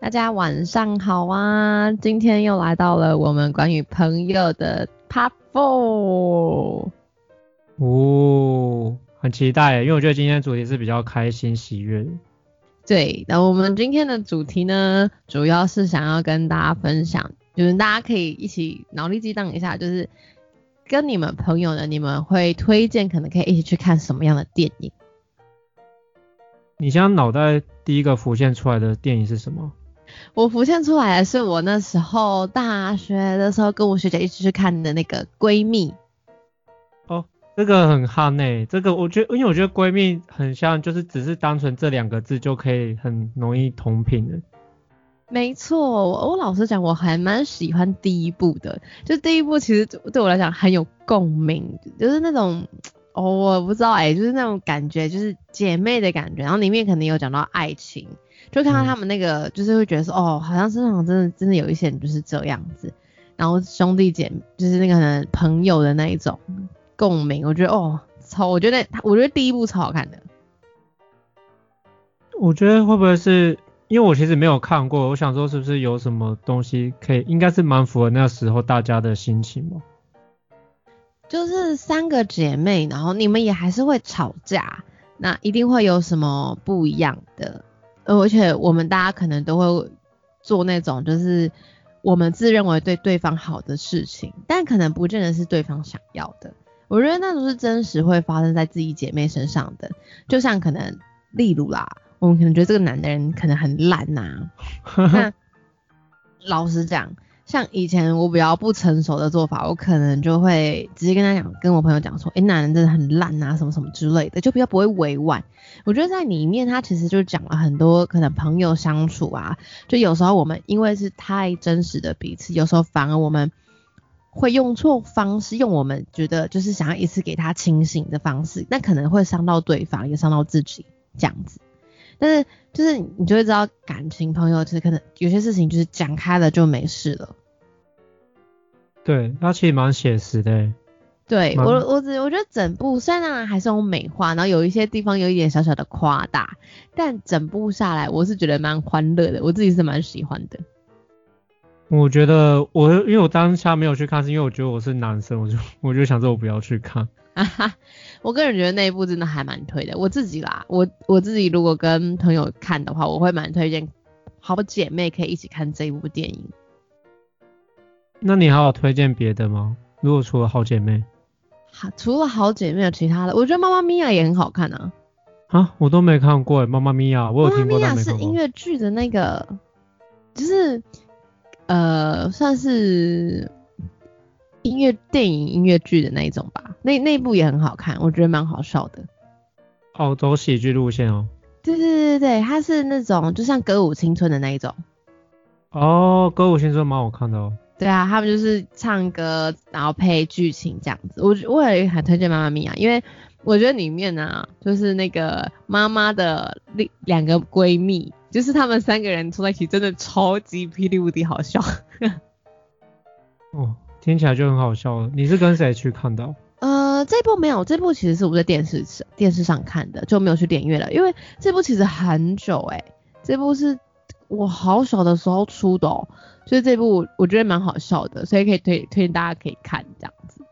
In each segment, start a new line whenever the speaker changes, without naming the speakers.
大家晚上好啊！今天又来到了我们关于朋友的 Part Four。
哦，很期待，因为我觉得今天的主题是比较开心喜悦的。
对，那我们今天的主题呢，主要是想要跟大家分享，就是大家可以一起脑力激荡一下，就是跟你们朋友呢，你们会推荐可能可以一起去看什么样的电影？
你现在脑袋第一个浮现出来的电影是什么？
我浮现出来的是我那时候大学的时候跟我学姐一起去看的那个闺蜜。
哦，这个很憨诶，这个我觉得，因为我觉得闺蜜很像，就是只是单纯这两个字就可以很容易同频的。
没错，我老实讲，我还蛮喜欢第一部的，就第一部其实对我来讲很有共鸣，就是那种哦，我不知道哎，就是那种感觉，就是姐妹的感觉，然后里面可能有讲到爱情。就看到他们那个，就是会觉得说，哦，好像身上真的真的有一些人就是这样子，然后兄弟姐就是那个朋友的那一种共鸣，我觉得哦，超，我觉得我觉得第一部超好看的。
我觉得会不会是因为我其实没有看过，我想说是不是有什么东西可以，应该是蛮符合那时候大家的心情吧。
就是三个姐妹，然后你们也还是会吵架，那一定会有什么不一样的。而且我们大家可能都会做那种，就是我们自认为对对方好的事情，但可能不见得是对方想要的。我觉得那都是真实会发生在自己姐妹身上的。就像可能，例如啦，我们可能觉得这个男的人可能很烂呐。那老实讲。像以前我比较不成熟的做法，我可能就会直接跟他讲，跟我朋友讲说，哎，男人真的很烂啊，什么什么之类的，就比较不会委婉。我觉得在里面他其实就讲了很多可能朋友相处啊，就有时候我们因为是太真实的彼此，有时候反而我们会用错方式，用我们觉得就是想要一次给他清醒的方式，那可能会伤到对方，也伤到自己这样子。但是就是你就会知道感情朋友其实可能有些事情就是讲开了就没事了。
对，那其实蛮写实的。
对我，我只我觉得整部虽然还是用美化，然后有一些地方有一点小小的夸大，但整部下来我是觉得蛮欢乐的，我自己是蛮喜欢的。
我觉得我因为我当下没有去看，是因为我觉得我是男生，我就我就想说我不要去看。
哈哈，我个人觉得那一部真的还蛮推的，我自己啦，我我自己如果跟朋友看的话，我会蛮推荐好姐妹可以一起看这一部电影。
那你还有推荐别的吗？如果除了好姐妹，
好，除了好姐妹有其他的，我觉得妈妈咪呀也很好看啊。
啊，我都没看过妈妈咪呀，我有听过
妈妈咪呀是音乐剧的那个，就是呃，算是音乐电影音乐剧的那一种吧。那那部也很好看，我觉得蛮好笑的。
哦，走喜剧路线哦。
对对对对它是那种就像歌舞青春的那一种。
哦，歌舞青春蛮好看的哦。
对啊，他们就是唱歌，然后配剧情这样子。我我也很推荐《妈妈咪呀》，因为我觉得里面呢，就是那个妈妈的两两个闺蜜，就是他们三个人凑在一起，真的超级霹雳无敌好笑。
哦，听起来就很好笑了。你是跟谁去看到？
呃，这部没有，这部其实是我在电视电视上看的，就没有去点阅了，因为这部其实很久哎，这部是我好小的时候出的哦。所以这部我觉得蛮好笑的，所以可以推推荐大家可以看这样子。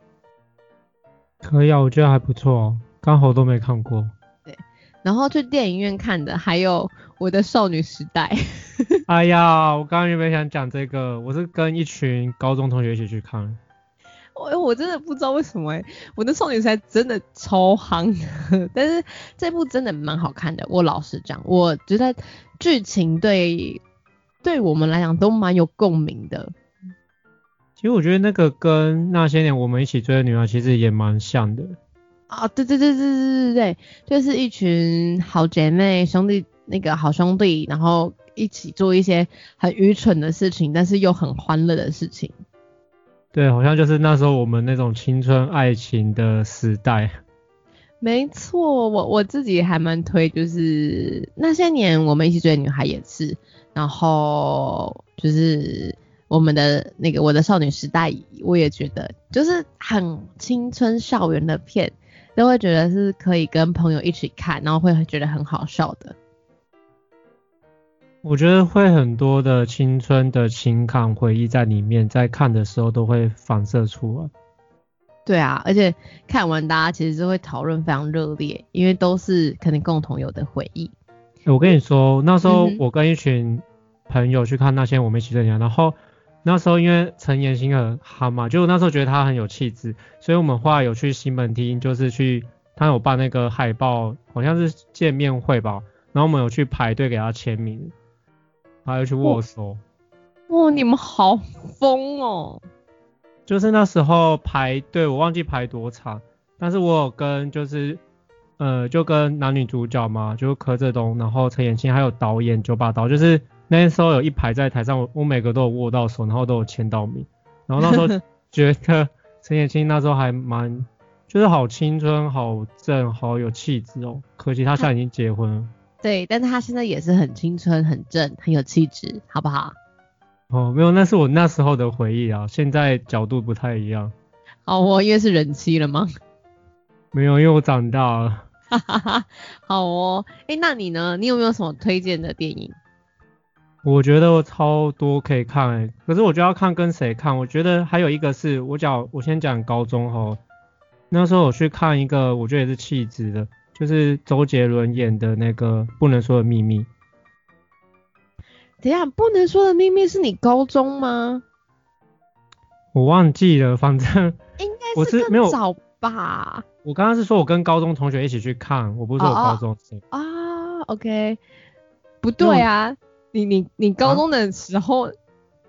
可以啊，我觉得还不错，刚好都没看过。
对，然后去电影院看的还有我的少女时代。
哎呀，我刚刚原本想讲这个，我是跟一群高中同学一起去看。
我我真的不知道为什么哎，我的少女时代真的超夯，但是这部真的蛮好看的。我老实讲，我觉得剧情对。对我们来讲都蛮有共鸣的。
其实我觉得那个跟那些年我们一起追的女孩其实也蛮像的。
啊，对对对对对对对，就是一群好姐妹兄弟，那个好兄弟，然后一起做一些很愚蠢的事情，但是又很欢乐的事情。
对，好像就是那时候我们那种青春爱情的时代。
没错，我我自己还蛮推，就是那些年我们一起追的女孩也是，然后就是我们的那个我的少女时代，我也觉得就是很青春校园的片，都会觉得是可以跟朋友一起看，然后会觉得很好笑的。
我觉得会很多的青春的情感回忆在里面，在看的时候都会反射出来。
对啊，而且看完大家其实是会讨论非常热烈，因为都是可能共同有的回忆。
我跟你说，那时候我跟一群朋友去看那些我们一起的年，然后那时候因为陈妍希很憨嘛，就那时候觉得她很有气质，所以我们后来有去西门町，就是去他有办那个海报，好像是见面会吧，然后我们有去排队给他签名，还有去握手。
哇，你们好疯哦！
就是那时候排队，我忘记排多长，但是我有跟就是呃就跟男女主角嘛，就柯震东，然后陈妍希还有导演九把刀，就是那时候有一排在台上，我我每个都有握到手，然后都有签到名，然后那时候 觉得陈妍希那时候还蛮就是好青春、好正、好有气质哦，可惜他现在已经结婚了。
对，但是他现在也是很青春、很正、很有气质，好不好？
哦，没有，那是我那时候的回忆啊，现在角度不太一样。
哦，我因为是人妻了吗？
没有，因为我长大了。
哈哈哈，好哦，哎，那你呢？你有没有什么推荐的电影？
我觉得我超多可以看哎，可是我就要看跟谁看。我觉得还有一个是我讲，我先讲高中哈，那时候我去看一个，我觉得也是气质的，就是周杰伦演的那个《不能说的秘密》。
等下，不能说的秘密是你高中吗？
我忘记了，反正
应该是没有早吧。
我刚刚是说我跟高中同学一起去看，我不是说我高中生
啊。OK，不对啊，你你你高中的时候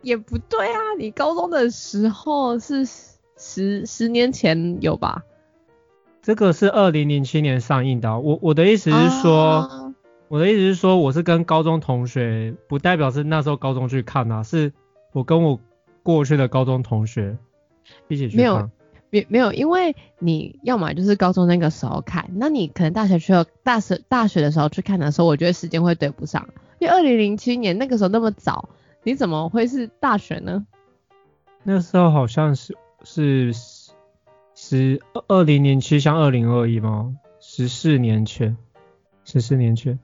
也不对啊，你高中的时候是十十年前有吧？
这个是二零零七年上映的。我我的意思是说。我的意思是说，我是跟高中同学，不代表是那时候高中去看啊，是我跟我过去的高中同学一起去看。
没有，没没有，因为你要么就是高中那个时候看，那你可能大学去了大学大学的时候去看的时候，我觉得时间会对不上。因为二零零七年那个时候那么早，你怎么会是大学呢？
那时候好像是是十二零零七像二零二一吗？十四年前，十四年前。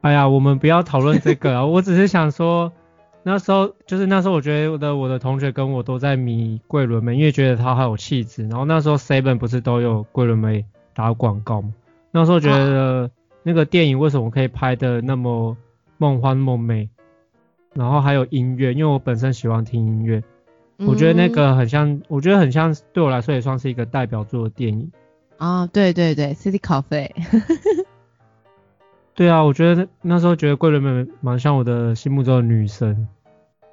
哎呀，我们不要讨论这个啊！我只是想说，那时候就是那时候，我觉得我的同学跟我都在迷桂纶镁，因为觉得她很有气质。然后那时候 Seven 不是都有桂纶镁打广告吗？那时候觉得那个电影为什么可以拍的那么梦幻梦寐？然后还有音乐，因为我本身喜欢听音乐，我觉得那个很像，我觉得很像，对我来说也算是一个代表作的电影。
啊，对对对，City Coffee。
对啊，我觉得那时候觉得桂纶镁蛮像我的心目中的女神。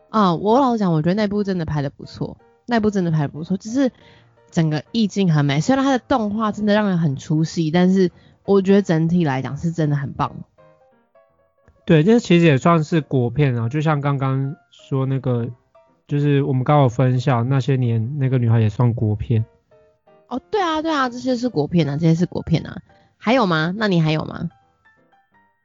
啊，我老实讲，我觉得那部真的拍的不错，那部真的拍的不错，就是整个意境很美。虽然它的动画真的让人很出戏，但是我觉得整体来讲是真的很棒。
对，这其实也算是国片啊，就像刚刚说那个，就是我们刚好分享那些年那个女孩也算国片。
哦，对啊，对啊，这些是国片啊，这些是国片啊。还有吗？那你还有吗？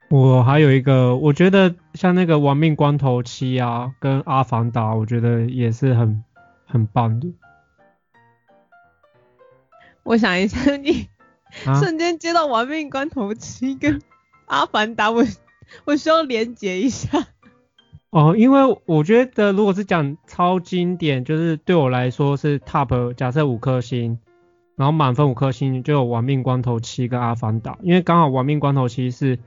我还有一个，我觉得像那个《亡命关头七》啊，跟《阿凡达》，我觉得也是很很棒的。
我想一下，你瞬间接到《亡命关头七》跟《阿凡达》，我 我需要连接一下。
哦，因为我觉得如果是讲超经典，就是对我来说是 top，假设五颗星，然后满分五颗星就有《亡命关头七》跟《阿凡达》，因为刚好《亡命关头七》是。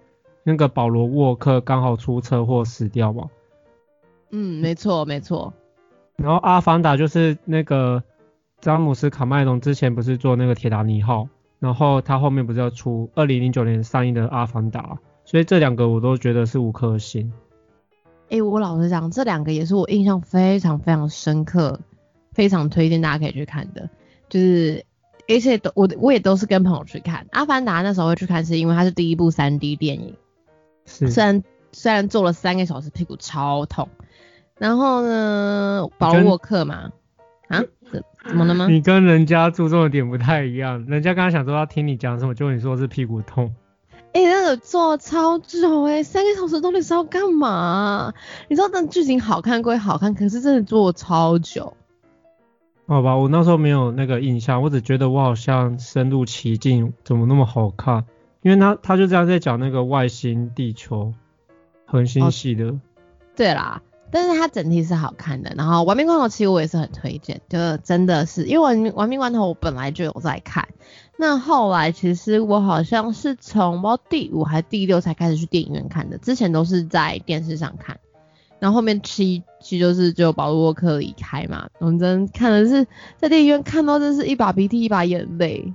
那个保罗沃克刚好出车祸死掉嘛？
嗯，没错没错。
然后阿凡达就是那个詹姆斯卡麦隆之前不是做那个铁达尼号，然后他后面不是要出二零零九年上映的阿凡达，所以这两个我都觉得是五颗星。
哎，我老实讲，这两个也是我印象非常非常深刻，非常推荐大家可以去看的。就是而且都我我也都是跟朋友去看阿凡达，那时候会去看是因为它是第一部三 D 电影。虽然虽然坐了三个小时，屁股超痛。然后呢，保罗沃克嘛，啊，怎怎么了吗？
你跟人家注重的点不太一样，人家刚刚想说要听你讲什么，结果你说是屁股痛。
做超久哎、三个小时到底是要干嘛、你知道那剧情好看归好看，可是真的做超久。
好吧，我那时候没有那个印象，我只觉得我好像深入其境，怎么那么好看？因为他他就这样在讲那个外星、地球、恒星系的。
对啦，但是它整体是好看的。然后《玩命关头》其实我也是很推荐，就真的是因为玩《玩命关头》我本来就有在看，那后来其实我好像是从不知道第五还是第六才开始去电影院看的，之前都是在电视上看。然后后面七七就是只有保罗沃克离开嘛，我真看的是在电影院看到真是一把鼻涕一把眼泪。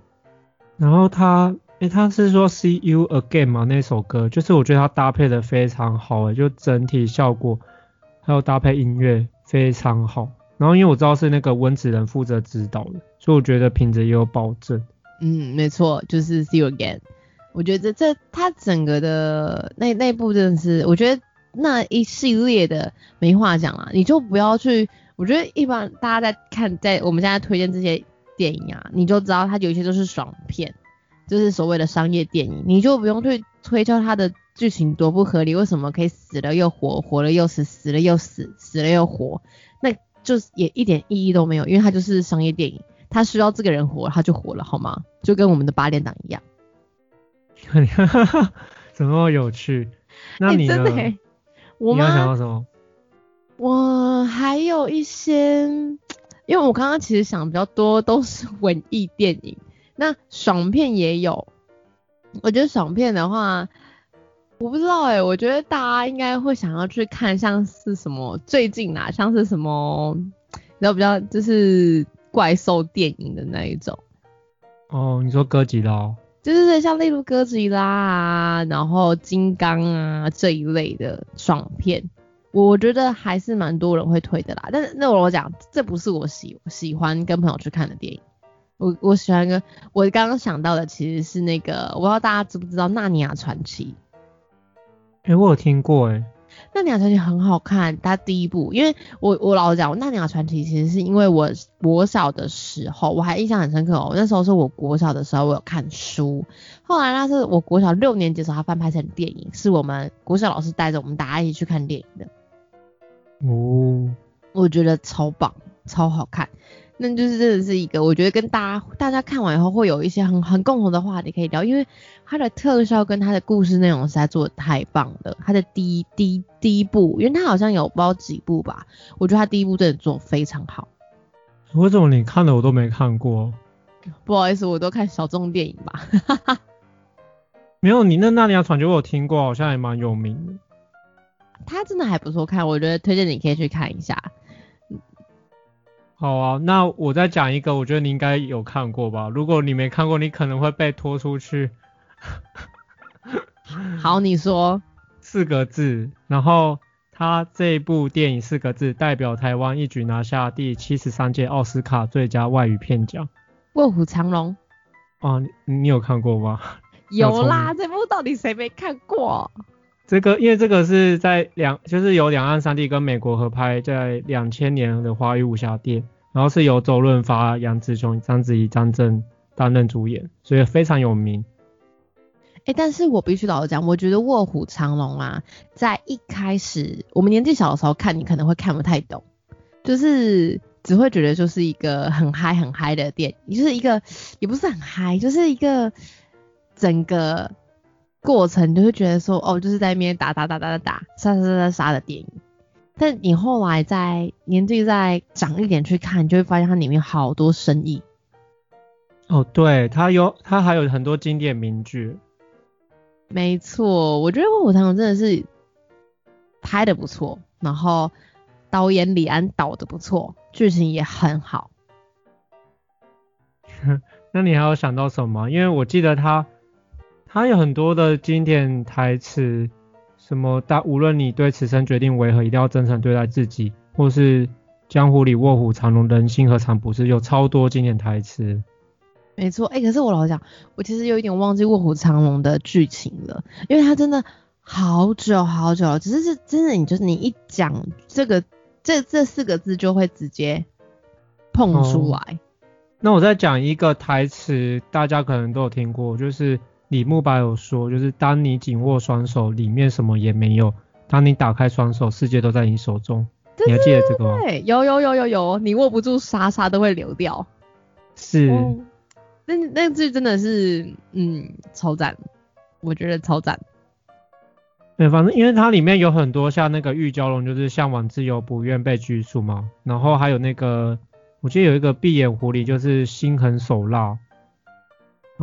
然后他，诶，他是说 See You Again 嘛那首歌，就是我觉得他搭配的非常好，诶，就整体效果还有搭配音乐非常好。然后因为我知道是那个温子仁负责指导的，所以我觉得品质也有保证。
嗯，没错，就是 See You Again。我觉得这这他整个的那那部真的是，我觉得那一系列的没话讲啦，你就不要去。我觉得一般大家在看，在我们现在推荐这些电影啊，你就知道它有一些都是爽片，就是所谓的商业电影，你就不用去推敲它的剧情多不合理，为什么可以死了又活，活了又死，死了又死，死了又活，那就是也一点意义都没有，因为它就是商业电影。他需要这个人活，他就活了，好吗？就跟我们的八点档一样。
怎么有趣？那
欸
你呢？
真的欸我
你要想
吗？
到什么？
我还有一些，因为我刚刚其实想比较多都是文艺电影，那爽片也有。我觉得爽片的话，我不知道哎、我觉得大家应该会想要去看，像是什么最近啊，像是什么，你知道比较就是怪兽电影的那一种。
哦，你说哥吉拉哦？
就是像例如哥吉拉啊，然后金刚啊这一类的爽片，我觉得还是蛮多人会推的啦。但是那我讲，这不是我喜喜欢跟朋友去看的电影。我我喜欢跟我刚刚想到的其实是那个，我不知道大家知不知道《纳尼亚传奇》。
哎，我有听过诶。
《纳尼亚传奇》很好看，它第一部，因为我我老实讲，《纳尼亚传奇》其实是因为我国小的时候，我还印象很深刻哦。那时候是我国小的时候，我有看书。后来那是我国小六年级的时候，它翻拍成电影，是我们国小老师带着我们大家一起去看电影的。
哦，
我觉得超棒，超好看。那就是真的是一个，我觉得跟大家大家看完以后会有一些很很共同的话题可以聊，因为它的特效跟它的故事内容实在做的太棒了。它的第一第一第一部，因为它好像有不知道几部吧，我觉得它第一部真的做得非常好。
为什么你看的我都没看过？
不好意思，我都看小众电影吧。
没有，你那《纳尼亚传奇》我有听过，好像也蛮有名的。
它真的还不错看，我觉得推荐你可以去看一下。
好啊，那我再讲一个，我觉得你应该有看过吧？如果你没看过，你可能会被拖出去。
好，你说。
四个字，然后他这部电影四个字代表台湾一举拿下第七十三届奥斯卡最佳外语片奖。
卧虎藏龙
哦，你你有看过吗？
有啦，这部到底谁没看过？
这个因为这个是在两，就是由两岸三地跟美国合拍，在两千年的华语武侠电，然后是由周润发、杨紫琼、章子怡、张震担任主演，所以非常有名。
哎、但是我必须老实讲，我觉得《卧虎藏龙》啊，在一开始我们年纪小的时候看，你可能会看不太懂，就是只会觉得就是一个很嗨很嗨的电影，就是一个也不是很嗨，就是一个整个过程就会觉得说，哦，就是在那边打打打打打打杀杀杀杀杀的电影。但你后来在年纪再长一点去看，你就会发现它里面好多深意。
哦，对，它有它还有很多经典名句。
没错，我觉得《卧虎藏龙》真的是拍的不错，然后导演李安导的不错，剧情也很好。
那你还有想到什么？因为我记得他他有很多的经典台词，什么大无论你对此生决定为何，一定要真诚对待自己，或是江湖里卧虎藏龙，人心何尝不是，有超多经典台词。
没错，哎、可是我老实讲，我其实有一点忘记《卧虎藏龙》的剧情了，因为它真的好久好久了。只是是真的，你就是你一讲这个这这四个字，就会直接碰出来。
那我再讲一个台词，大家可能都有听过，就是李慕白有说，就是当你紧握双手，里面什么也没有；当你打开双手，世界都在你手中。你还记得这个吗？
对，有有有有有，你握不住沙沙都会流掉。
是，
那那句真的是，嗯，超赞，我觉得超赞。
对，反正因为它里面有很多像那个玉娇龙，就是向往自由，不愿被拘束嘛。然后还有那个，我记得有一个闭眼狐狸，就是心狠手辣。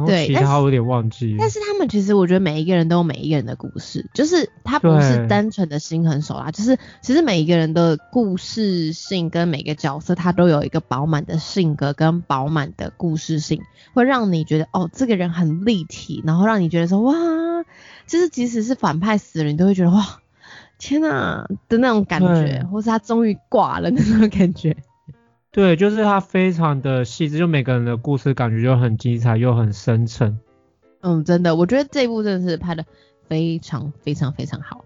对，
其他我有点忘记。
但是他们其实，我觉得每一个人都有每一个人的故事，就是他不是单纯的心狠手辣，就是其实每一个人的故事性跟每个角色，他都有一个饱满的性格跟饱满的故事性，会让你觉得哦，这个人很立体，然后让你觉得说哇，就是即使是反派死了，你都会觉得哇，天哪的那种感觉，或是他终于挂了那种感觉。
对，就是它非常的细致，就每个人的故事感觉就很精彩又很深沉。
嗯，真的，我觉得这部真的是拍的非常非常非常好。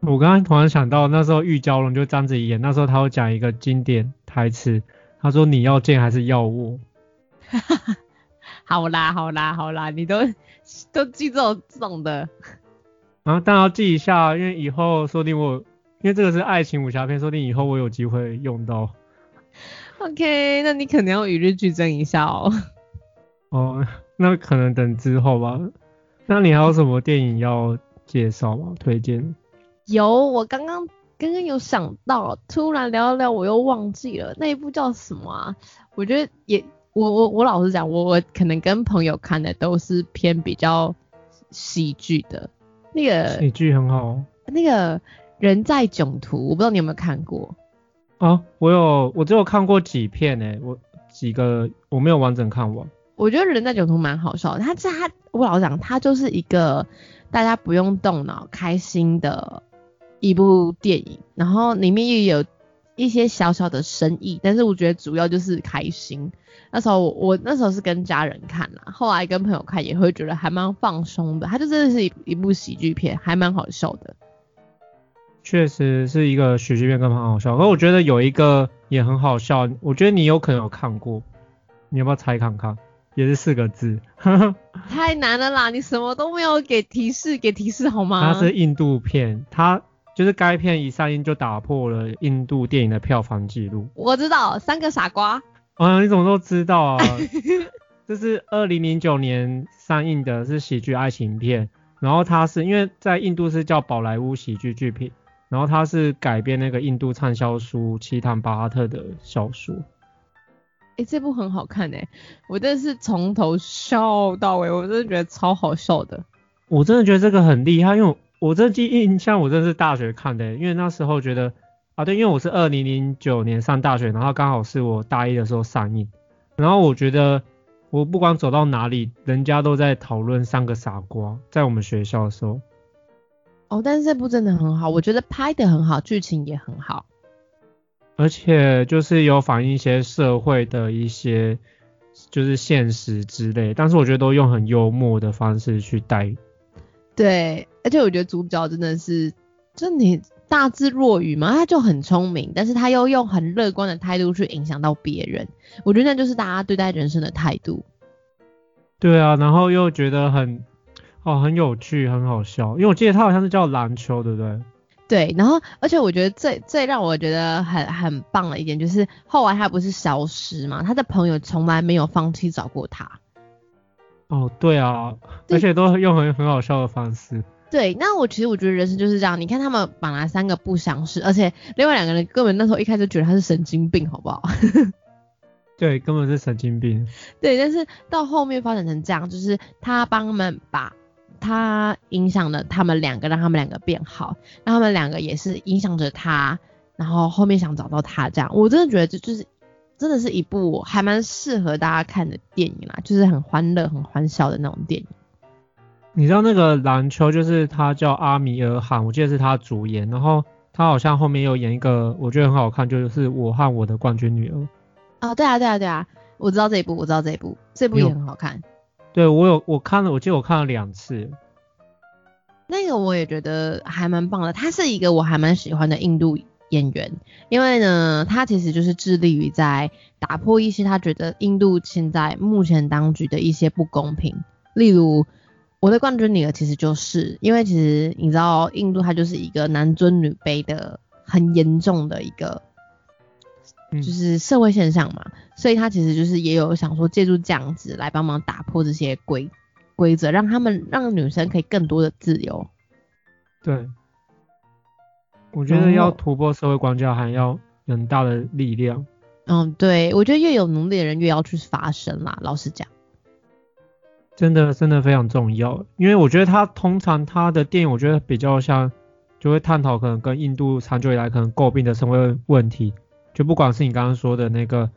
我刚刚突然想到，那时候玉娇龙就章子怡演，那时候她会讲一个经典台词，她说你要见还是要我？
好啦好啦好啦，你都都记这种这种的。
啊，但要记一下，因为以后说不定我，因为这个是爱情武侠片，说不定以后我有机会用到。
OK，那你可能要与日俱增一下哦。
哦，那可能等之后吧。那你还有什么电影要介绍吗？推荐？
有，我刚刚刚刚有想到，突然聊聊我又忘记了那一部叫什么啊？我觉得也，我我我老实讲，我我可能跟朋友看的都是偏比较喜剧的。那个
喜剧很好。
那个人在囧途，我不知道你有没有看过。
啊，我有，我只有看过几片诶，我几个我没有完整看完。
我觉得人在囧途蛮好笑，他这他我老讲，他就是一个大家不用动脑开心的一部电影，然后里面也有一些小小的深意，但是我觉得主要就是开心。那时候我我那时候是跟家人看啦，后来跟朋友看也会觉得还蛮放松的，他就真的是一一部喜剧片，还蛮好笑的。
确实是一个喜剧片，更很好笑。可我觉得有一个也很好笑，我觉得你有可能有看过，你要不要猜看看？也是四个字。
太难了啦，你什么都没有给提示，给提示好吗？
它是印度片，它就是该片一上映就打破了印度电影的票房纪录。
我知道，三个傻瓜。
啊，你怎么都知道啊？这是二零零九年上映的，是喜剧爱情片。然后它是因为在印度是叫宝莱坞喜剧剧品。然后它是改编那个印度畅销书奇坦巴哈特的小说。
哎，这部很好看哎，我真的是从头笑到尾，我真的觉得超好笑的。
我真的觉得这个很厉害，因为我这记印象我真的是大学看的，因为那时候觉得啊对，因为我是二零零九年上大学，然后刚好是我大一的时候上映，然后我觉得我不管走到哪里，人家都在讨论三个傻瓜，在我们学校的时候。
哦，但是这部真的很好，我觉得拍的很好，剧情也很好，
而且就是有反映一些社会的一些就是现实之类，但是我觉得都用很幽默的方式去带。
对，而且我觉得主角真的是，就你大智若愚嘛，他就很聪明，但是他又用很乐观的态度去影响到别人，我觉得那就是大家对待人生的态度。
对啊，然后又觉得很。哦，很有趣，很好笑，因为我记得他好像是叫篮球，对不对？
对，然后而且我觉得最最让我觉得很很棒的一点就是，后来他不是消失嘛，他的朋友从来没有放弃找过他。
哦，对啊，而且都用很很好笑的方式。
对，那我其实我觉得人生就是这样，你看他们本来三个不相识，而且另外两个人根本那时候一开始觉得他是神经病，好不好？
对，根本是神经病。
对，但是到后面发展成这样，就是他帮他们把。他影响了他们两个，让他们两个变好，让他们两个也是影响着他，然后后面想找到他这样，我真的觉得这就是真的是一部还蛮适合大家看的电影啦，就是很欢乐、很欢笑的那种电影。
你知道那个篮球就是他叫阿米尔汗，我记得是他主演，然后他好像后面又演一个我觉得很好看，就是我和我的冠军女儿。
哦，对啊，对啊，对啊，我知道这一部，我知道这一部，这部也很好看。
对我有我看了，我记得我看了两次，
那个我也觉得还蛮棒的。他是一个我还蛮喜欢的印度演员，因为呢，他其实就是致力于在打破一些他觉得印度现在目前当局的一些不公平，例如我的冠军女儿其实就是因为其实你知道印度它就是一个男尊女卑的很严重的一个就是社会现象嘛，所以他其实就是也有想说借助这样子来帮忙打破这些规规则，让他们让女生可以更多的自由。
对，我觉得要突破社会框架，还要很大的力量。
嗯，对，我觉得越有能力的人越要去发声啦。老实讲，
真的真的非常重要，因为我觉得他通常他的电影，我觉得比较像就会探讨可能跟印度长久以来可能诟病的社会问题，就不管是你刚刚说的那个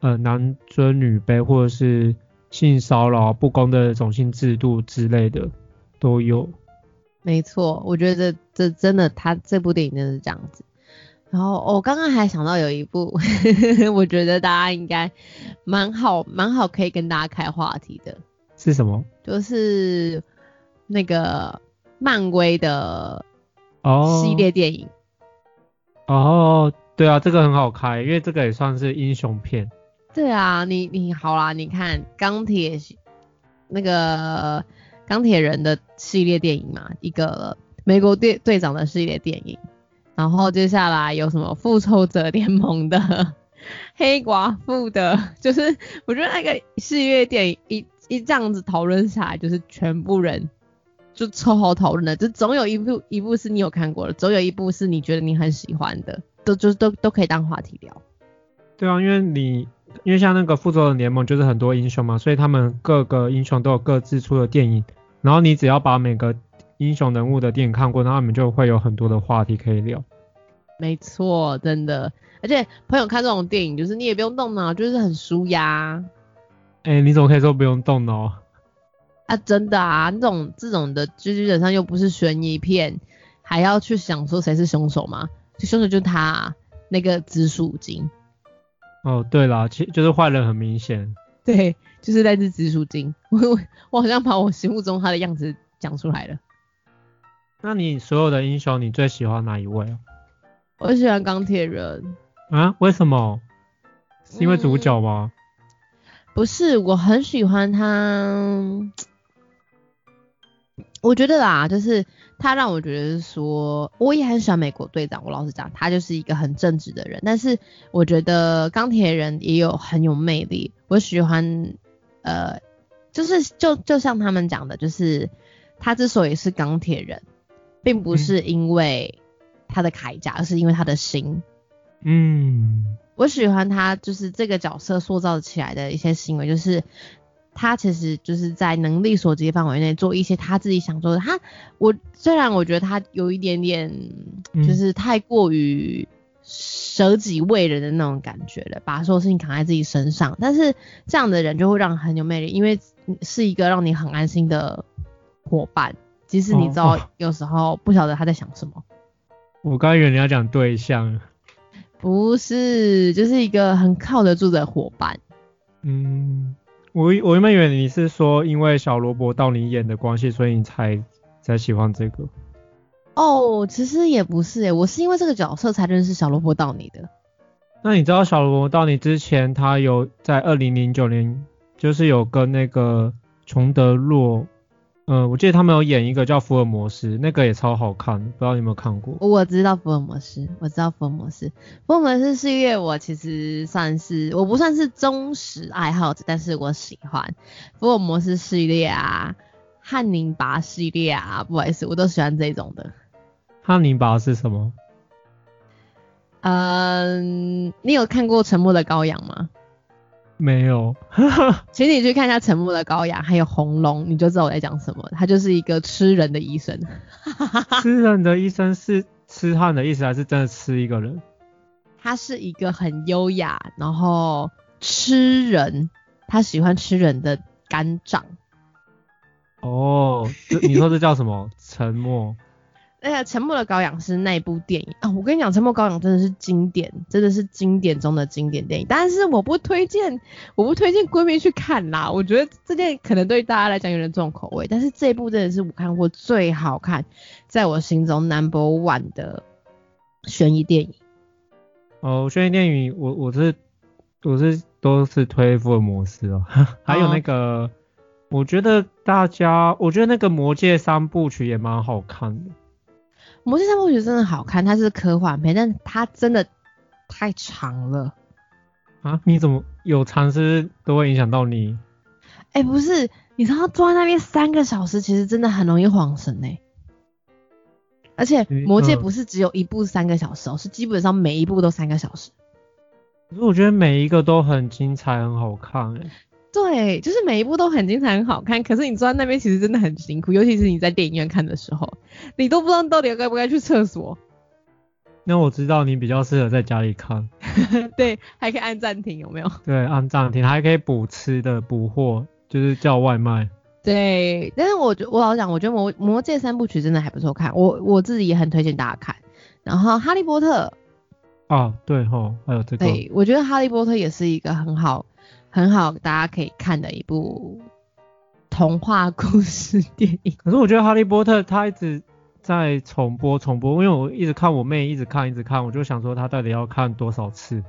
呃男尊女卑，或者是性骚扰、不公的种姓制度之类的都有。
没错，我觉得这这真的，他这部电影真的是这样子。然后我、哦、刚刚还想到有一部，我觉得大家应该蛮好蛮好可以跟大家开话题的，
是什么？
就是那个漫威的
哦，
系列电影。
哦，对啊，这个很好开，因为这个也算是英雄片。
对啊，你你好啦，你看钢铁那个钢铁人的系列电影嘛，一个美国队队长的系列电影，然后接下来有什么复仇者联盟的、黑寡妇的，就是我觉得那个系列电影一一这样子讨论下来，就是全部人就超好讨论的，就总有一部一部是你有看过的，总有一部是你觉得你很喜欢的，都就都都可以当话题聊。
对啊，因为你因为像那个复仇者联盟就是很多英雄嘛，所以他们各个英雄都有各自出的电影，然后你只要把每个英雄人物的电影看过，那他们就会有很多的话题可以聊。
没错，真的，而且朋友看这种电影，就是你也不用动脑，就是很舒压
哎、你怎么可以说不用动脑？
啊，真的啊，这种这种的，就基本上又不是悬疑片，还要去想说谁是凶手吗？就凶手就是他啊、那个紫薯精，
哦，对啦，其就是坏人很明显。
对，就是那只紫薯精，我我我好像把我心目中他的样子讲出来了。
那你所有的英雄，你最喜欢哪一位啊？
我喜欢钢铁人，
啊？为什么？是因为主角吗？
不是，我很喜欢他。我觉得啦，就是他让我觉得说，我也很喜欢美国队长。我老实讲，他就是一个很正直的人。但是我觉得钢铁人也有很有魅力。我喜欢，呃，就是就就像他们讲的，就是他之所以是钢铁人，并不是因为他的铠甲，而是因为他的心。
嗯，
我喜欢他就是这个角色塑造起来的一些行为，就是他其实就是在能力所及范围内做一些他自己想做的。他我虽然我觉得他有一点点
嗯
就是太过于舍己为人的那种感觉了，把所有事情扛在自己身上，但是这样的人就会让很有魅力，因为是一个让你很安心的伙伴，即使你知
哦
道有时候不晓得他在想什么。
我刚以为你要讲对象。
不是，就是一个很靠得住的伙伴。
嗯，我我原本以为你是说因为小罗伯到你演的关系，所以你才才喜欢这个。
哦，其实也不是诶，我是因为这个角色才认识小萝卜到你的。
那你知道小罗伯到你之前他有在二零零九年就是有跟那个琼德洛，呃，我记得他们有演一个叫福尔摩斯，那个也超好看，不知道你有没有看过？
我知道福尔摩斯，我知道福尔摩斯。福尔摩斯系列我其实算是我不算是忠实爱好者，但是我喜欢福尔摩斯系列啊，汉尼拔系列啊，不好意思，我都喜欢这种的。
汉尼拔是什么？
嗯，你有看过《沉默的羔羊》吗？
没有。
请你去看一下《沉默的羔羊》，还有《红龙》，你就知道我在讲什么。他就是一个吃人的医生。
吃人的医生是吃汉的意思，还是真的吃一个人？
他是一个很优雅，然后吃人，他喜欢吃人的肝脏。
哦，这你说这叫什么？沉默。
那个《沉默的羔羊》是那部电影啊，我跟你讲，《沉默羔羊》真的是经典，真的是经典中的经典电影。但是我不推荐，我不推荐闺蜜去看啦。我觉得这件可能对大家来讲有点重口味，但是这一部真的是我看过最好看，在我心中 number one 的悬疑电影。
哦，悬疑电影我我是我是都是推福尔摩斯哦，还有那个，我觉得大家我觉得那个魔戒三部曲也蛮好看的。
魔戒三部曲真的好看，它是科幻片，但它真的太长了。
啊？你怎么有长是都会影响到你？
哎、不是，你知道坐在那边三个小时，其实真的很容易晃神哎、而且
嗯
魔戒
嗯
不是只有一部三个小时哦，是基本上每一部都三个小时。
可是我觉得每一个都很精彩，很好看哎。
对，就是每一部都很精彩、很好看，可是你坐在那边其实真的很辛苦，尤其是你在电影院看的时候，你都不知道到底该不该去厕所。
那我知道你比较适合在家里看，
对，还可以按暂停，有没有？
对，按暂停，还可以补吃的、补货，就是叫外卖。
对，但是我觉我老实讲，我觉得魔魔戒三部曲真的还不错看，我我自己也很推荐大家看。然后哈利波特，
啊，对吼，还有这个，
对我觉得哈利波特也是一个很好很好大家可以看的一部童话故事电影。
可是我觉得哈利波特他一直在重播重播，因为我一直看我妹一直看一直看，我就想说他到底要看多少次。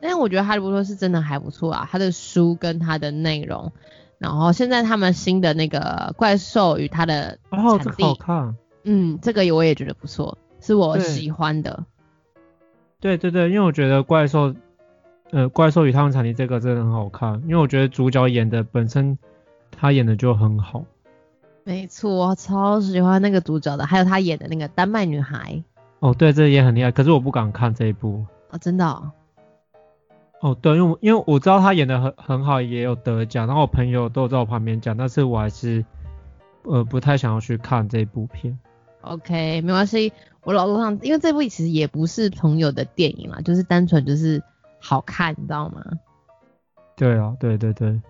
但是我觉得哈利波特是真的还不错啊，他的书跟他的内容，然后现在他们新的那个怪兽与它的
哦，这个好，看。
嗯，这个我也觉得不错，是我喜欢的。
对对对，因为我觉得怪兽，呃，怪兽与他们产地这个真的很好看，因为我觉得主角演的本身他演的就很好。
没错，我超喜欢那个主角的，还有他演的那个丹麦女孩
哦，对，这也很厉害，可是我不敢看这一部。
哦，真的、哦。
哦，对，因为我因为我知道他演的很很好，也有得奖，然后我朋友都有在我旁边讲，但是我还是呃不太想要去看这部片。
OK，没关系，我老路上，因为这部其实也不是朋友的电影啦，就是单纯就是好看，你知道吗？
对啊，对对对，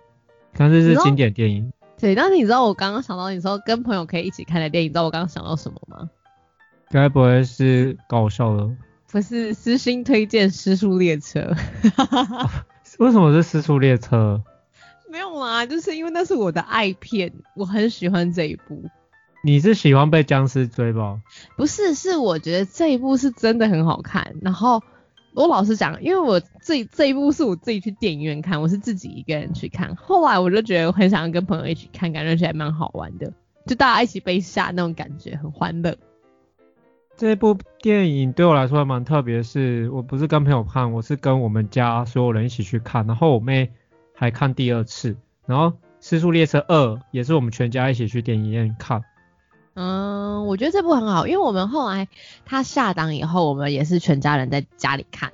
但是是经典电影。
对，但是你知道我刚刚想到你说跟朋友可以一起看的电影，你知道我刚刚想到什么吗？
该不会是搞笑的？
不是私心推荐《失速列车》
为什么是《失速列车》？
没有啊，就是因为那是我的爱片，我很喜欢这一部。
你是喜欢被僵尸追吧？
不是，是我觉得这一部是真的很好看。然后我老实讲，因为我这这一部是我自己去电影院看，我是自己一个人去看。后来我就觉得我很想要跟朋友一起看，感觉起来蛮好玩的，就大家一起被吓那种感觉，很欢乐。
这部电影对我来说还蛮特别，是我不是跟朋友看，我是跟我们家所有人一起去看，然后我妹还看第二次，然后《失速列车二》也是我们全家一起去电影院看。
嗯，我觉得这部很好，因为我们后来它下档以后，我们也是全家人在家里看。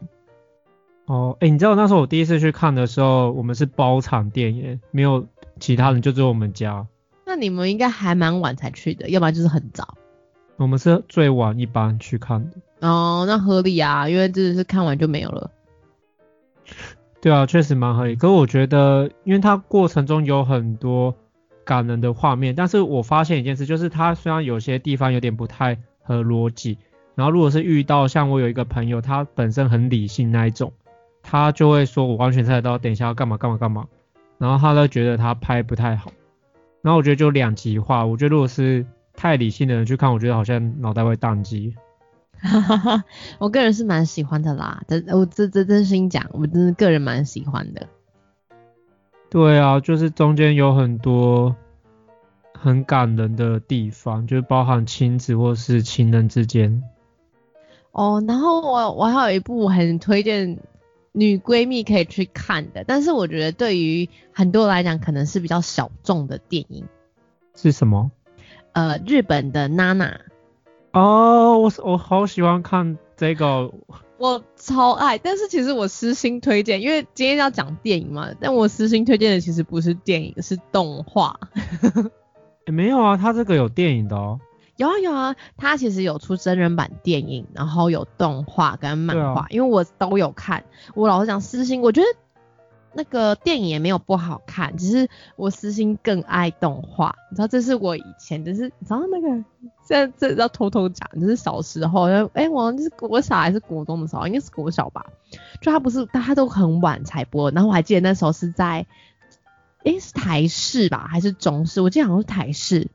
哦，哎，你知道那时候我第一次去看的时候，我们是包场电影，没有其他人，就只有我们家。
那你们应该还蛮晚才去的，要不然就是很早。
我们是最晚一班去看的。
哦，那合理啊，因为真的是看完就没有了。
对啊，确实蛮合理。可是我觉得，因为它过程中有很多感人的画面，但是我发现一件事，就是它虽然有些地方有点不太合逻辑，然后如果是遇到像我有一个朋友，他本身很理性那一种，他就会说我完全猜得到，等一下要干嘛干嘛干嘛，然后他都觉得他拍不太好，然后我觉得就两极化，我觉得如果是太理性的人去看，我觉得好像脑袋会宕机。
哈哈哈，我个人是蛮喜欢的啦，这我这这真心讲，我真的个人蛮喜欢的。
对啊，就是中间有很多很感人的地方，就是包含亲子或是情人之间。
哦，然后我我还有一部很推荐女闺蜜可以去看的，但是我觉得对于很多人来讲可能是比较小众的电影，
是什么？
呃，日本的娜娜，
哦，我我好喜欢看这个，
我超爱，但是其实我私心推荐，因为今天要讲电影嘛，但我私心推荐的其实不是电影，是动画。
诶没有啊，它这个有电影的哦。
有啊有啊，它其实有出真人版电影，然后有动画跟漫画，
啊
因为我都有看。我老实讲，私心我觉得那个电影也没有不好看，只是我私心更爱动画。你知道，这是我以前就是你知道那个，现在这要偷偷讲，就是小时候，哎、我好像就是国小还是国中的时候，应该是国小吧。就他不是大家都很晚才播，然后我还记得那时候是在，诶、是台视吧还是中视？我记得好像是台视。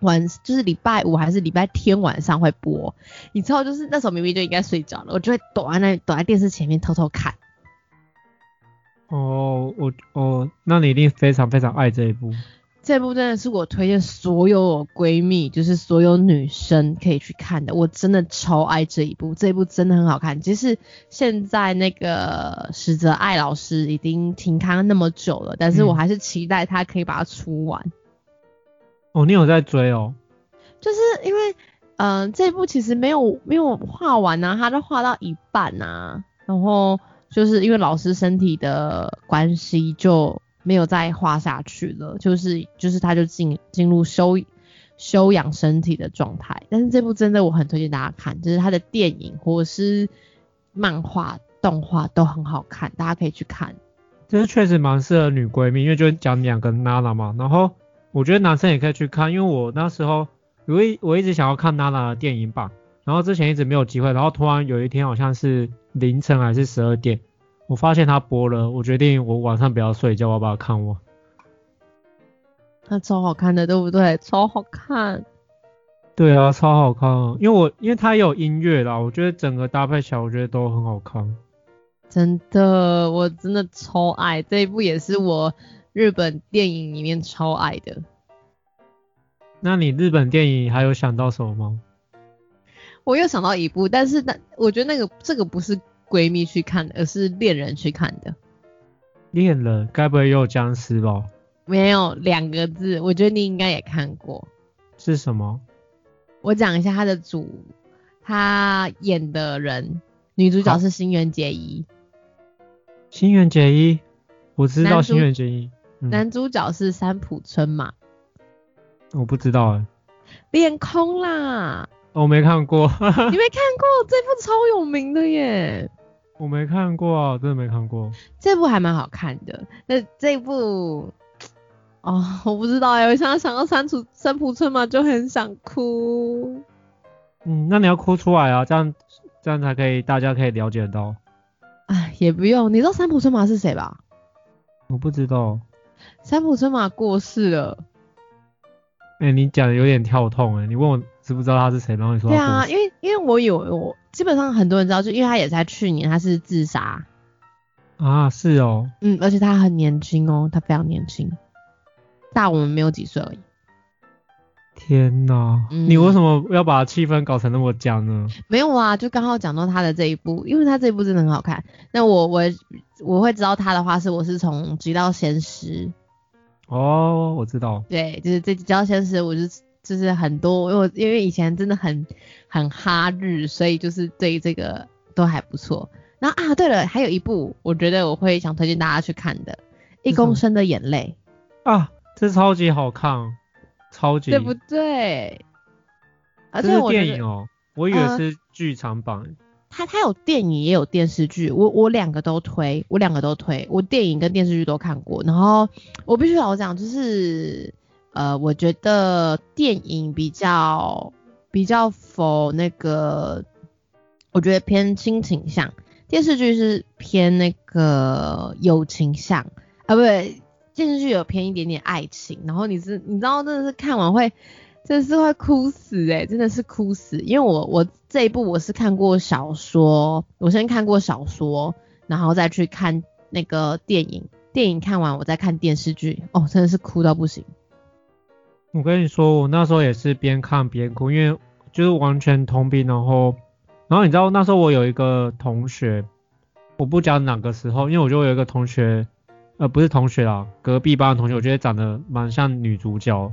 晚就是礼拜五还是礼拜天晚上会播，你知道就是那时候明明就应该睡着了，我就会躲在那躲在电视前面偷偷看。
哦，我哦，那你一定非常非常爱这一部。
这部真的是我推荐所有我闺蜜，就是所有女生可以去看的。我真的超爱这一部，这一部真的很好看。即使现在那个石泽爱老师已经停刊那么久了，但是我还是期待他可以把它出完。
哦，你有在追哦？
就是因为，嗯，这部其实没有没有画完啊，他都画到一半啊，然后就是因为老师身体的关系就。没有再画下去了，就是就是他就进进入休休养身体的状态。但是这部真的我很推荐大家看，就是他的电影或者是漫画、动画都很好看，大家可以去看。
这是确实蛮适合女闺蜜，因为就讲两个娜娜嘛。然后我觉得男生也可以去看，因为我那时候我一我一直想要看娜娜的电影版，然后之前一直没有机会，然后突然有一天好像是凌晨还是十二点。我发现他播了，我决定我晚上不要睡觉，我要把它看完。
它超好看的，对不对？超好看。
对啊，超好看。因为我因为它有音乐啦，我觉得整个搭配起来，我觉得都很好看。
真的，我真的超爱这一部，也是我日本电影里面超爱的。
那你日本电影还有想到什么吗？
我又想到一部，但是那我觉得那个这个不是。闺蜜去看的，而是恋人去看的。
恋人该不会有僵尸吧？
没有两个字，我觉得你应该也看过。
是什么？
我讲一下他的主，他演的人，女主角是新垣结衣。
新垣结衣，我知道新垣结衣。
男主角是三浦春马。
我不知道哎。
恋空啦。
我没看过。
你没看过这部超有名的耶。
我没看过啊，真的没看过。
这部还蛮好看的。那这部，哦，我不知道哎，我现在想到三浦三浦春马就很想哭。
嗯，那你要哭出来啊，这样这样才可以，大家可以了解到。
哎，也不用，你知道三浦春马是谁吧？
我不知道。
三浦春马过世了。
哎，你讲的有点跳痛哎，你问我知不知道他是谁，然后你说
对啊，因为因为我有我。基本上很多人知道，就因为他也在去年他是自杀
啊，是哦，
嗯，而且他很年轻哦，他非常年轻，大我们没有几岁而已。
天哪，你为什么要把气氛搞成那么僵呢？
没有啊，就刚好讲到他的这一部，因为他这一部真的很好看。那我我我会知道他的话是我是从《极道先师》
哦，我知道，
对，就是这《极道先师》，我是。就是很多，因为因为以前真的很很哈日，所以就是对这个都还不错。然后啊，对了，还有一部我觉得我会想推荐大家去看的，《一公升的眼泪》
啊，这超级好看，超级
对不对？
而且是电影哦，我以为是剧场版。
它它有电影也有电视剧，我我两个都推，我两个都推，我电影跟电视剧都看过。然后我必须老讲，就是。呃，我觉得电影比较比较否那个，我觉得偏亲情向，电视剧是偏那个友情向啊，不对，电视剧有偏一点点爱情，然后你是你知道真的是看完会真的是会哭死哎，真的是哭死，因为我我这一部我是看过小说，我先看过小说，然后再去看那个电影，电影看完我再看电视剧，哦，真的是哭到不行。
我跟你说，我那时候也是边看边哭，因为就是完全同频，然后，然后你知道那时候我有一个同学，我不讲哪个时候，因为我就有一个同学，呃，不是同学啊，隔壁班的同学，我觉得长得蛮像女主角，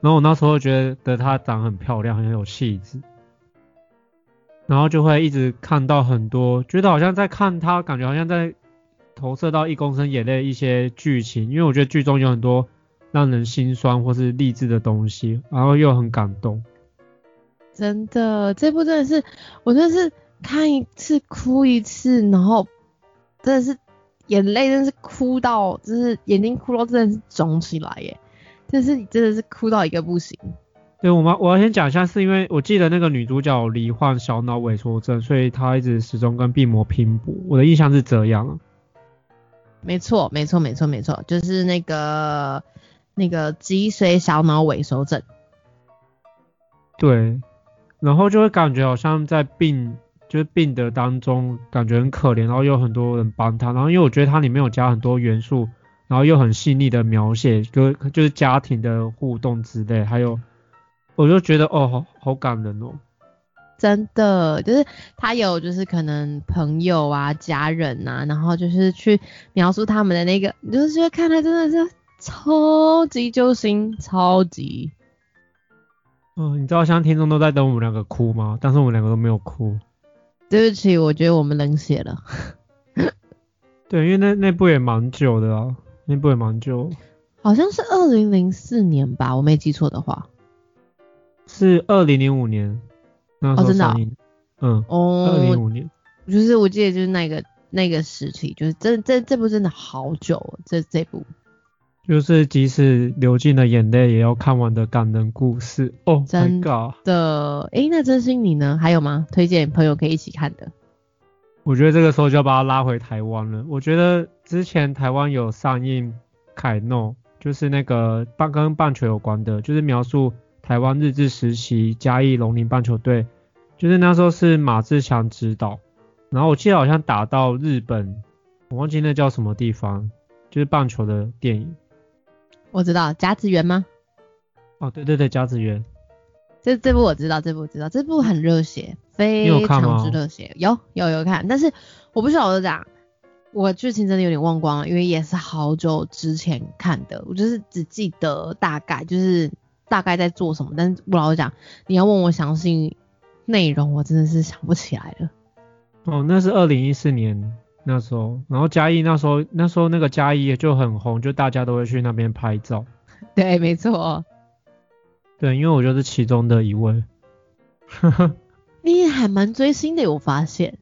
然后我那时候觉得她长得很漂亮，很有气质，然后就会一直看到很多，觉得好像在看她，感觉好像在投射到一公升眼泪一些剧情，因为我觉得剧中有很多。让人心酸或是励志的东西，然后又很感动。
真的，这部真的是我真的是看一次哭一次，然后真的是眼泪真的是哭到，就是眼睛哭到真的是肿起来耶，真是真的是哭到一个不行。
对，我们我要先讲一下，是因为我记得那个女主角罹患小脑萎缩症，所以她一直始终跟病魔拼搏。我的印象是这样。
没错，没错，没错，没错，就是那个。那个脊髓小脑萎缩症，
对，然后就会感觉好像在病，就是病的当中，感觉很可怜，然后又很多人帮他，然后因为我觉得它里面有加很多元素，然后又很细腻的描写，就就是家庭的互动之类，还有我就觉得哦，好好感人哦。
真的，就是他有就是可能朋友啊、家人啊、然后就是去描述他们的那个，你就是看他真的是超级揪心，超级。
嗯，你知道现在听众都在等我们两个哭吗？但是我们两个都没有哭。
对不起，我觉得我们冷血了。
对，因为那那部也蛮久的啊，那部也蛮久，
好像是二零零四年吧，我没记错的话。
是二零零五年
哦真的。
嗯，二零
哦，
零五年。
就是我记得就是那个那个时期，就是这这这部真的好久哦，这这部。
就是即使流尽了眼泪，也要看完的感人故事。哦、
真！的，诶，那真心你呢？还有吗？推荐朋友可以一起看的。
我觉得这个时候就要把它拉回台湾了。我觉得之前台湾有上映凯诺，就是那个棒跟棒球有关的，就是描述台湾日治时期嘉义龙林棒球队，就是那时候是马志强执导，然后我记得好像打到日本，我忘记那叫什么地方，就是棒球的电影。
我知道甲子园吗？
哦，对对对，甲子园。
这这部我知道，这部我知道，这部很热血，非常之热血，有有有看，但是我不晓得讲，我剧情真的有点忘光了，因为也是好久之前看的，我就是只记得大概就是大概在做什么，但是不老实讲，你要问我详细内容，我真的是想不起来了。
哦，那是二零一四年那时候，然后嘉义那时候那时候那个嘉义就很红，就大家都会去那边拍照。
对，没错，
对，因为我就是其中的一位。
你还蛮追星的，我发现。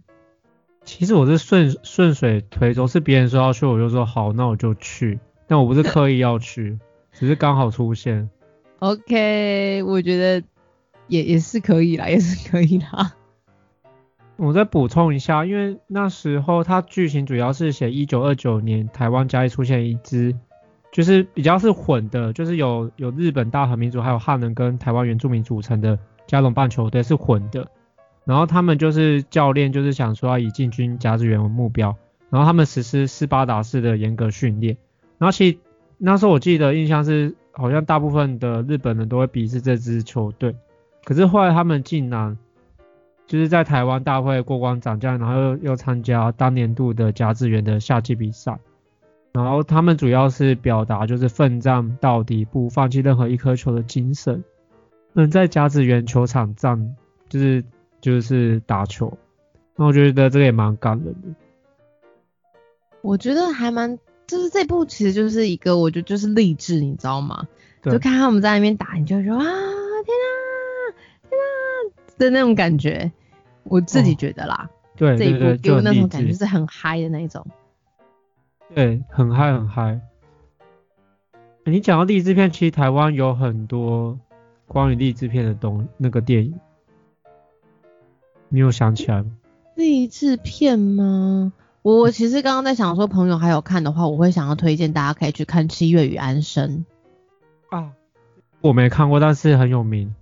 其实我是顺顺水推舟，是别人说要去，我就说好，那我就去。但我不是刻意要去，只是刚好出现。
OK，我觉得也也是可以啦，也是可以啦。
我再补充一下，因为那时候它剧情主要是写一九二九年台湾嘉义出现一支，就是比较是混的，就是有有日本大和民族还有汉人跟台湾原住民组成的加隆棒球队是混的，然后他们就是教练就是想说要以进军甲子园为目标，然后他们实施斯巴达式的严格训练，然后其实那时候我记得印象是好像大部分的日本人都会鄙视这支球队，可是后来他们竟然就是在台湾大会过关斩将，然后又又参加当年度的甲子园的夏季比赛，然后他们主要是表达就是奋战到底，不放弃任何一颗球的精神。能在甲子园球场上就是就是打球，那我觉得这个也蛮感人的。
我觉得还蛮，就是这部其实就是一个，我觉得就是励志，你知道吗？就看他们在那边打，你就会说啊，天啊，天啊的那种感觉。我自己觉得啦，这一部
对对对，
给我那种感觉，是很嗨的那一种。
对，很嗨很嗨。欸你讲到励志片，其实台湾有很多关于励志片的东那个电影，你有想起来吗？
励志片吗？我我其实刚刚在想说，朋友还有看的话，我会想要推荐大家可以去看《七月与安生
啊，我没看过，但是很有名，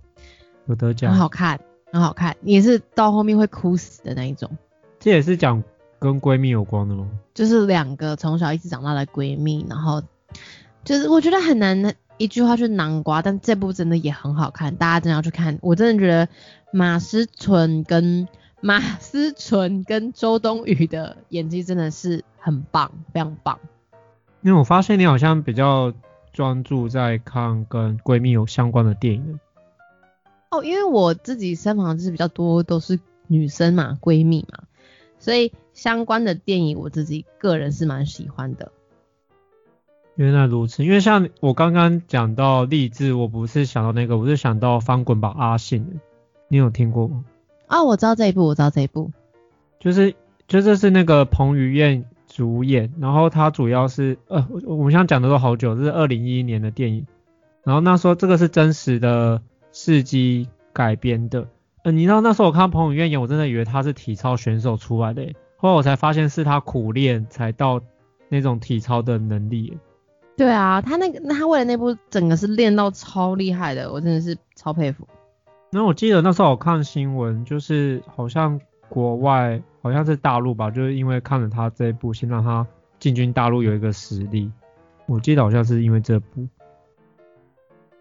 有得》，奖
很。好看，很好看，也是到后面会哭死的那一种。
这也是讲跟闺蜜有关的吗？
就是两个从小一起长大的闺蜜，然后就是我觉得很难一句话去囊括，但这部真的也很好看，大家真的要去看。我真的觉得马思纯跟马思纯跟周冬雨的演技真的是很棒，非常棒。
因为我发现你好像比较专注在看跟闺蜜有相关的电影。
哦，因为我自己身旁就是比较多都是女生嘛，闺蜜嘛，所以相关的电影我自己个人是蛮喜欢的。
原来如此，因为像我刚刚讲到励志，我不是想到那个，我是想到翻滚吧阿信，你有听过吗？
啊、我知道这一部，我知道这一部。
就是就这是那个彭于晏主演，然后他主要是呃，我我们现在讲的都好久，这是二零一一年的电影，然后那时候这个是真实的事迹改编的，呃，你知道那时候我看到彭于晏演，我真的以为他是体操选手出来的耶，后来我才发现是他苦练才到那种体操的能力耶。
对啊，他那个那他为了那部整个是练到超厉害的，我真的是超佩服。
那我记得那时候我看新闻，就是好像国外好像是大陆吧，就是因为看了他这一部，先让他进军大陆有一个实力。我记得好像是因为这部。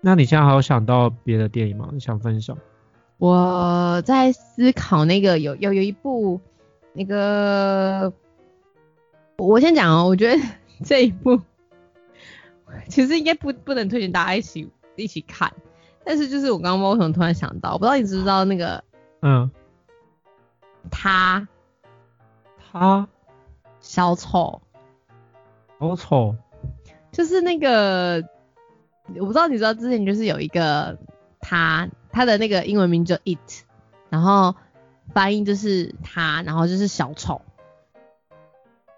那你现在还有想到别的电影吗？你想分享？
我在思考那个有有有一部那个，我先讲哦，我觉得这一部 其实应该不不能推荐大家一起一起看，但是就是我刚刚为什么突然想到，我不知道你知不知道那个
嗯，
他
他？
小丑，
小丑，
就是那个我不知道你知道之前就是有一个他他的那个英文名叫 It，然后翻译就是他，然后就是小丑，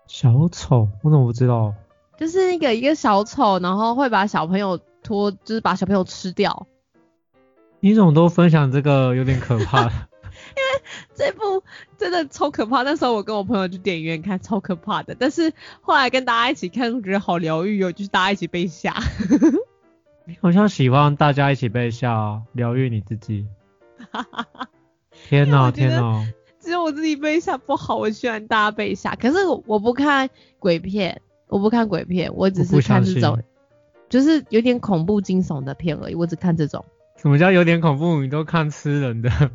小丑，我怎么不知道？
就是那个一个小丑，然后会把小朋友拖，就是把小朋友吃掉。
你怎么都分享这个有点可怕？
因为这部真的超可怕，那时候我跟我朋友去电影院看，超可怕的。但是后来跟大家一起看，我觉得好疗愈哦，就是大家一起被吓。
你好像喜欢大家一起被吓，疗愈你自己。天哪，天哪！
只有我自己被吓不好，我喜欢大家被吓。可是我不看鬼片，我不看鬼片，我只是看这种，就是有点恐怖惊悚的片而已。我只看这种。
什么叫有点恐怖？你都看吃人的。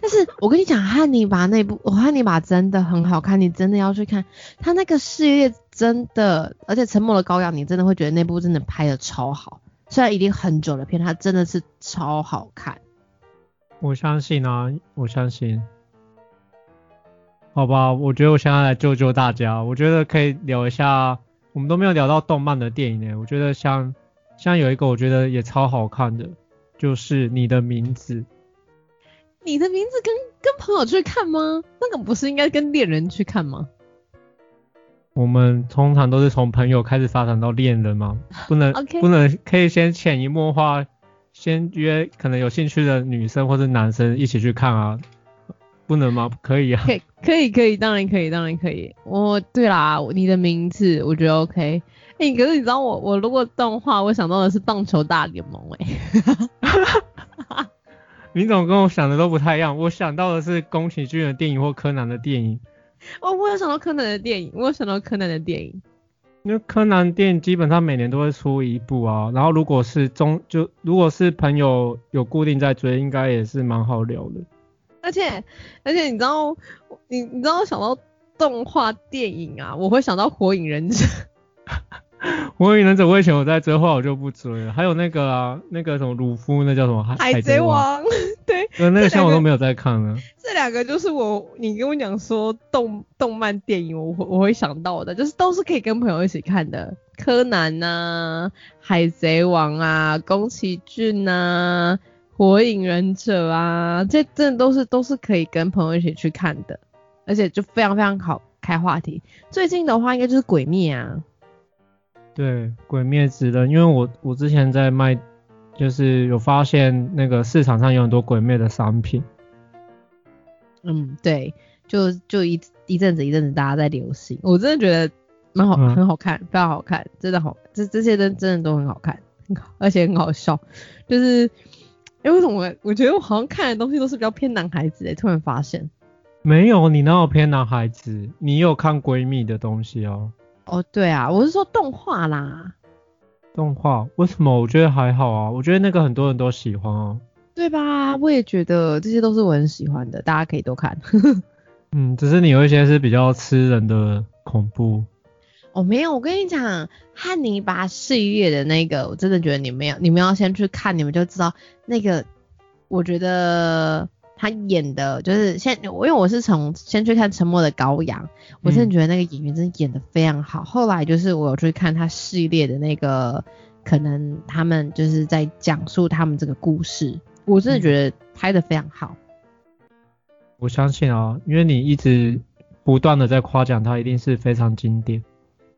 但是我跟你讲，汉尼拔那部，我汉尼拔真的很好看，你真的要去看。他那个系列真的，而且沉默的羔羊，你真的会觉得那部真的拍的超好。虽然已经很久的片，它真的是超好看。
我相信啊，我相信。好吧，我觉得我现在来救救大家。我觉得可以聊一下，我们都没有聊到动漫的电影呢。我觉得像像有一个，我觉得也超好看的，就是你的名字。
你的名字跟跟朋友去看吗？那个不是应该跟恋人去看吗？
我们通常都是从朋友开始发展到恋人嘛？不能不能可以先潜移默化，先约可能有兴趣的女生或者男生一起去看啊？不能吗？可以啊。
可以可以可以，当然可以当然可以。我对啦，你的名字我觉得 OK。哎，可是你知道我我如果动画，我想到的是棒球大联盟
哎。你怎么跟我想的都不太一样？我想到的是宫崎骏的电影或柯南的电影。
哦，我有想到柯南的电影，我有想到柯南的电影。
因为柯南电影基本上每年都会出一部啊，然后如果是中就如果是朋友有固定在追，应该也是蛮好聊的。
而且而且你知道你你知道想到动画电影啊，我会想到火影忍者。
火影忍者我以前有在追，后来我就不追了。还有那个啊，那个什么鲁夫，那叫什么
海贼王？对，
那个像我都没有在看啊。
这两个就是我，你跟我讲说动动漫电影，我我会想到的，就是都是可以跟朋友一起看的。柯南呐，海贼王啊，宫崎骏呐，火影忍者啊，这真的都是都是可以跟朋友一起去看的，而且就非常非常好开话题。最近的话，应该就是鬼灭啊。
对，鬼灭之刃，因为我我之前在卖，就是有发现那个市场上有很多鬼灭的商品。
嗯，对，就就一一阵子一阵子大家在流行，我真的觉得蛮好，很好看，非常好看，真的好，这这些真真的都很好看，很好，而且很好笑。就是，哎，为什么我觉得我好像看的东西都是比较偏男孩子诶，突然发现。
没有，你哪有偏男孩子？你有看闺蜜的东西哦。
哦，对啊，我是说动画啦。
动画为什么？我觉得还好啊，我觉得那个很多人都喜欢啊。
对吧？我也觉得这些都是我很喜欢的，大家可以多看。
嗯，只是你有一些是比较吃人的恐怖。
哦，没有，我跟你讲，汉尼拔系列的那个，我真的觉得你们要，你们要先去看，你们就知道那个，我觉得。他演的就是先，因为我是从先去看《沉默的羔羊》，我真的觉得那个演员真的演的非常好。后来就是我有去看他系列的那个，可能他们就是在讲述他们这个故事，我真的觉得拍的非常好。
我相信啊，因为你一直不断的在夸奖他，一定是非常经典。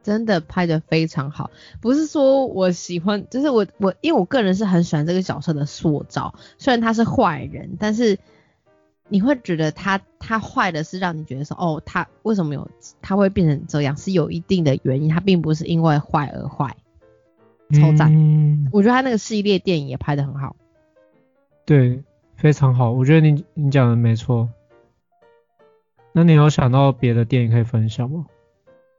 真的拍的非常好，不是说我喜欢，就是我我因为我个人是很喜欢这个角色的塑造，虽然他是坏人，但是。你会觉得他他坏的是让你觉得说哦他为什么有他会变成这样是有一定的原因，他并不是因为坏而坏，超赞！我觉得他那个系列电影也拍的很好。
对，非常好，我觉得你你讲的没错。那你有想到别的电影可以分享吗？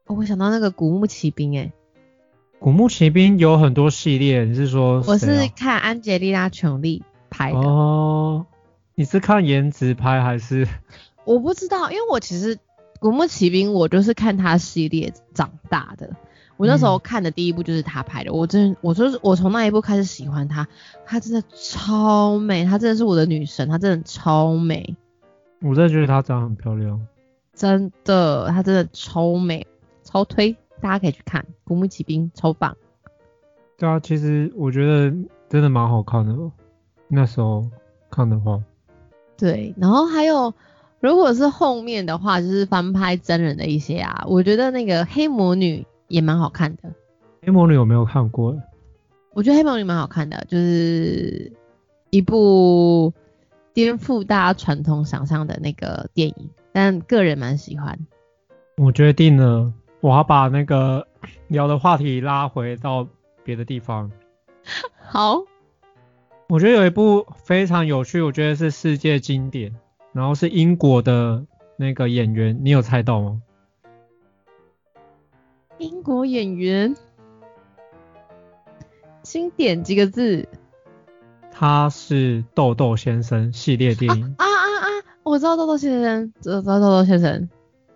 哦我想到那个《古墓奇兵》哎，
古墓奇兵有很多系列，你是说
我是看安吉丽娜·琼丽拍的。
哦，你是看颜值拍还是？
我不知道，因为我其实《古墓奇兵》我就是看他系列长大的。我那时候看的第一部就是他拍的，我真我就是我从那一部开始喜欢他，她真的超美，她真的是我的女神，她真的超美，
我真的觉得她长得很漂亮。
真的，她真的超美，超推，大家可以去看《古墓奇兵》，超棒。
对啊，其实我觉得真的蛮好看的哦。那时候看的话，
对，然后还有如果是后面的话，就是翻拍真人的一些啊，我觉得那个黑魔女也蛮好看的。
黑魔女有没有看过？
我觉得《黑魔女》蛮好看的，就是一部颠覆大家传统想象的那个电影，但个人蛮喜欢。
我决定了，我要把那个 聊的话题拉回到别的地方。
好，
我觉得有一部非常有趣，我觉得是世界经典，然后是英国的那个演员，你有猜到吗？
英国演员，经典几个字
他是豆豆先生系列电影，
啊啊啊！我知道豆豆先生，知道豆豆先生。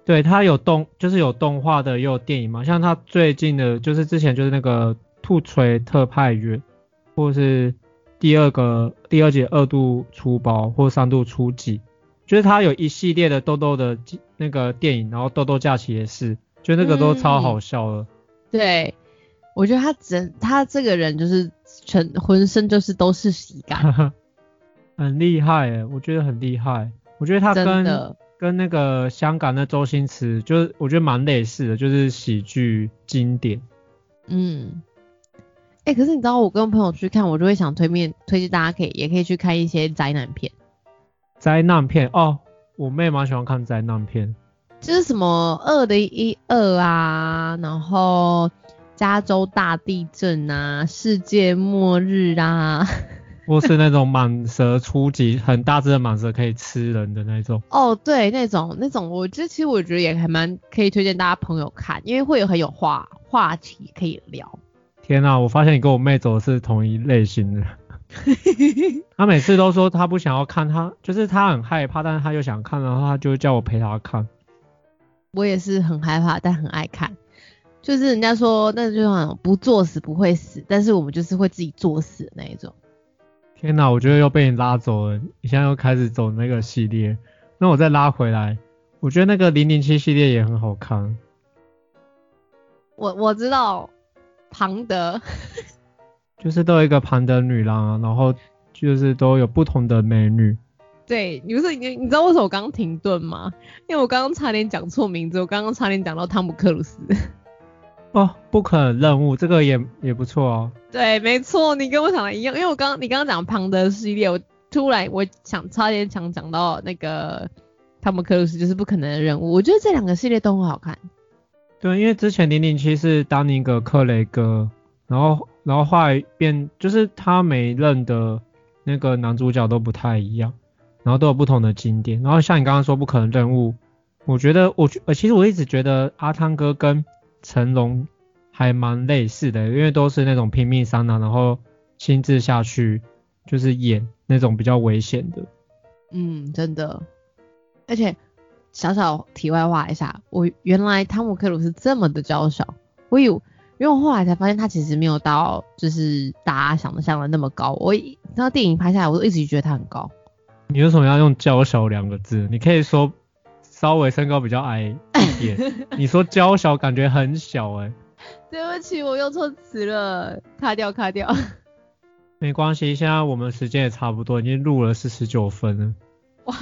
对他有动，就是有动画的，也有电影嘛。像他最近的，就是之前就是那个兔锤特派员，或是第二个第二节二度出包或三度出击，就是他有一系列的豆豆的那个电影，然后豆豆假期也是，就那个都超好笑的。
对，我觉得他整他这个人就是全浑身就是都是喜感，
很厉害诶，我觉得很厉害。我觉得他
真
跟
的。
跟那个香港的周星驰，就是我觉得蛮类似的，就是喜剧经典。
嗯，哎、可是你知道我跟朋友去看，我就会想推面推荐大家可以也可以去看一些灾难片，
灾难片哦，我妹蛮喜欢看灾难片。
就是什么二零一二啊，然后加州大地震啊，世界末日啊，
或是那种蟒蛇出击，很大只的蟒蛇可以吃人的那种。
哦，对，那种那种，我觉得其实我觉得也还蛮可以推荐大家朋友看，因为会有很有话话题可以聊。
天啊，我发现你跟我妹走的是同一类型的。她每次都说她不想要看，她就是她很害怕，但是她又想看，然后她就叫我陪她看。
我也是很害怕，但很爱看。就是人家说那就是那种不作死不会死，但是我们就是会自己作死的那一种。
天哪，我觉得又被你拉走了，你现在又开始走那个系列，那我再拉回来，我觉得那个零零七系列也很好看。
我我知道庞德，
就是都有一个庞德女郎啊，然后就是都有不同的美女。
对，你不是你你知道为什么我刚刚停顿吗？因为我刚刚差点讲错名字，我刚刚差点讲到汤姆克鲁斯。
哦，不可能任务这个也也不错哦。
对，没错，你跟我想的一样，因为我刚你刚刚讲庞德系列，我突然我想差点想讲到那个汤姆克鲁斯，就是不可能的任务。我觉得这两个系列都很好看。
对，因为之前零零七是丹尼格克雷格，然后然后后来变就是他每任的那个男主角都不太一样，然后都有不同的经典。然后像你刚刚说不可能任务，我觉得我觉其实我一直觉得阿汤哥跟成龙还蛮类似的，因为都是那种拼命三郎，然后亲自下去就是演那种比较危险的。
嗯，真的。而且小小题外话一下，我原来汤姆克鲁斯这么的娇小，我以为因为我后来才发现他其实没有到就是大家想的像的那么高。我一那电影拍下来，我都一直觉得他很高。
你为什么要用娇小两个字？你可以说稍微身高比较矮一点。你说娇小感觉很小哎、
对不起，我用错词了，卡掉卡掉。
没关系，现在我们时间也差不多，已经录了四十九分了。
哇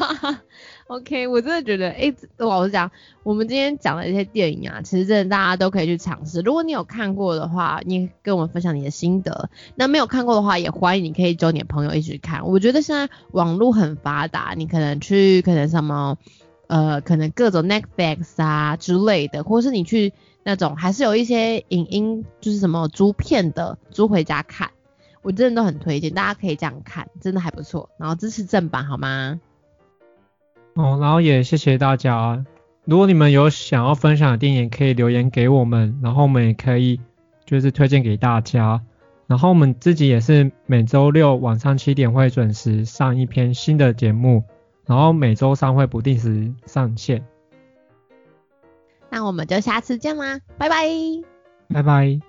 ，OK，我真的觉得，哎、老实讲，我们今天讲的一些电影啊，其实真的大家都可以去尝试。如果你有看过的话，你跟我们分享你的心得；那没有看过的话，也欢迎你可以揪你的朋友一起看。我觉得现在网络很发达，你可能去可能什么，呃，可能各种 Netflix 啊之类的，或是你去那种还是有一些影音，就是什么租片的，租回家看。我真的都很推荐，大家可以这样看，真的还不错。然后支持正版好吗？
哦，然后也谢谢大家。如果你们有想要分享的电影，可以留言给我们，然后我们也可以就是推荐给大家。然后我们自己也是每周六晚上七点会准时上一篇新的节目，然后每周三会不定时上线。
那我们就下次见啦，拜拜。
拜拜。